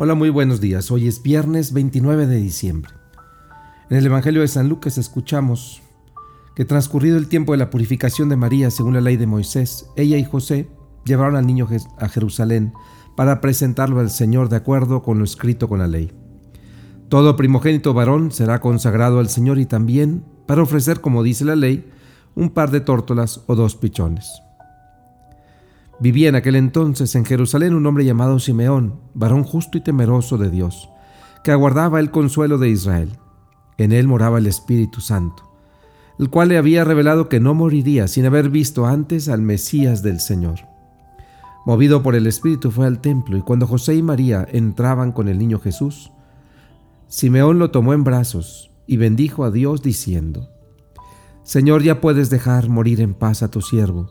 Hola, muy buenos días. Hoy es viernes 29 de diciembre. En el Evangelio de San Lucas escuchamos que transcurrido el tiempo de la purificación de María según la ley de Moisés, ella y José llevaron al niño a Jerusalén para presentarlo al Señor de acuerdo con lo escrito con la ley. Todo primogénito varón será consagrado al Señor y también, para ofrecer, como dice la ley, un par de tórtolas o dos pichones. Vivía en aquel entonces en Jerusalén un hombre llamado Simeón, varón justo y temeroso de Dios, que aguardaba el consuelo de Israel. En él moraba el Espíritu Santo, el cual le había revelado que no moriría sin haber visto antes al Mesías del Señor. Movido por el Espíritu fue al templo y cuando José y María entraban con el niño Jesús, Simeón lo tomó en brazos y bendijo a Dios diciendo, Señor, ya puedes dejar morir en paz a tu siervo,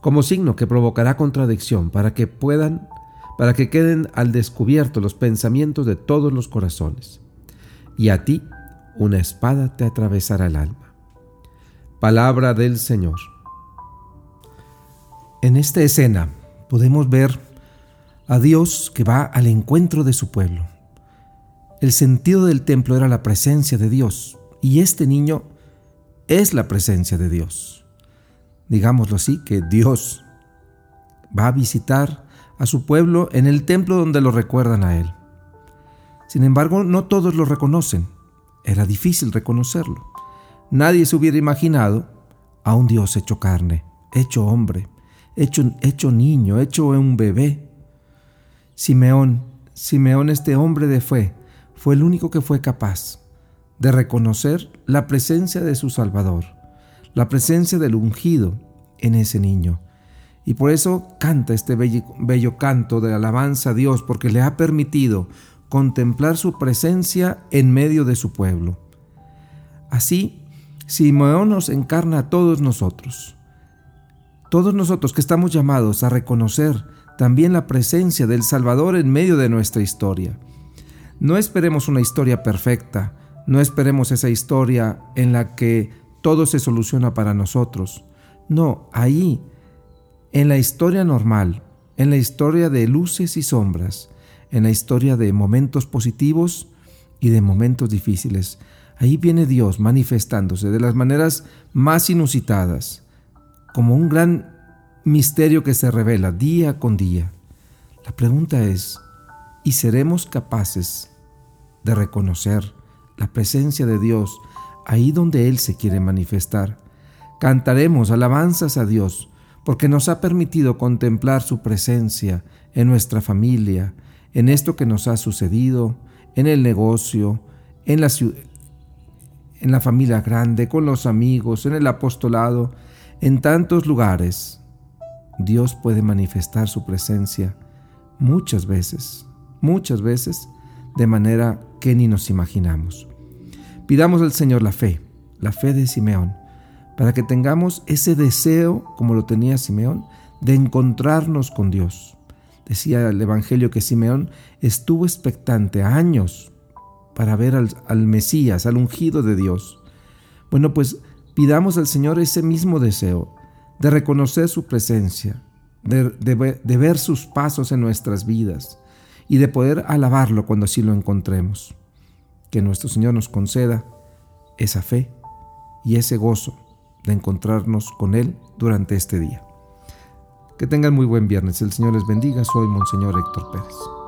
como signo que provocará contradicción para que puedan, para que queden al descubierto los pensamientos de todos los corazones. Y a ti una espada te atravesará el alma. Palabra del Señor. En esta escena podemos ver a Dios que va al encuentro de su pueblo. El sentido del templo era la presencia de Dios y este niño es la presencia de Dios digámoslo así, que Dios va a visitar a su pueblo en el templo donde lo recuerdan a Él. Sin embargo, no todos lo reconocen. Era difícil reconocerlo. Nadie se hubiera imaginado a un Dios hecho carne, hecho hombre, hecho, hecho niño, hecho un bebé. Simeón, Simeón este hombre de fe, fue el único que fue capaz de reconocer la presencia de su Salvador la presencia del ungido en ese niño. Y por eso canta este bello, canto de alabanza a Dios, porque le ha permitido contemplar su presencia en medio de su pueblo. Así, Simeón nos encarna a todos nosotros. Todos nosotros que estamos llamados a reconocer también la presencia del Salvador en medio de nuestra historia. No esperemos una historia perfecta, no esperemos esa historia en la que todo se soluciona para nosotros. No, ahí, en la historia normal, en la historia de luces y sombras, en la historia de momentos positivos y de momentos difíciles, ahí viene Dios manifestándose de las maneras más inusitadas, como un gran misterio que se revela día con día. La pregunta es, ¿y seremos capaces de reconocer la presencia de Dios ahí donde Él se quiere manifestar. Cantaremos alabanzas a Dios porque nos ha permitido contemplar su presencia en nuestra familia, en esto que nos ha sucedido, en el negocio, en la, en la familia grande, con los amigos, en el apostolado, en tantos lugares. Dios puede manifestar su presencia muchas veces, muchas veces, de manera que ni nos imaginamos. Pidamos al Señor la fe, la fe de Simeón, para que tengamos ese deseo, como lo tenía Simeón, de encontrarnos con Dios. Decía el Evangelio que Simeón estuvo expectante años para ver al, Mesías, al ungido de Dios. Bueno, pues pidamos al Señor ese mismo deseo de reconocer su presencia, de, de ver sus pasos en nuestras vidas y de poder alabarlo cuando así lo encontremos que nuestro Señor nos conceda esa fe y ese gozo de encontrarnos con Él durante este día. Que tengan muy buen viernes. El Señor les bendiga. Soy Monseñor Héctor Pérez.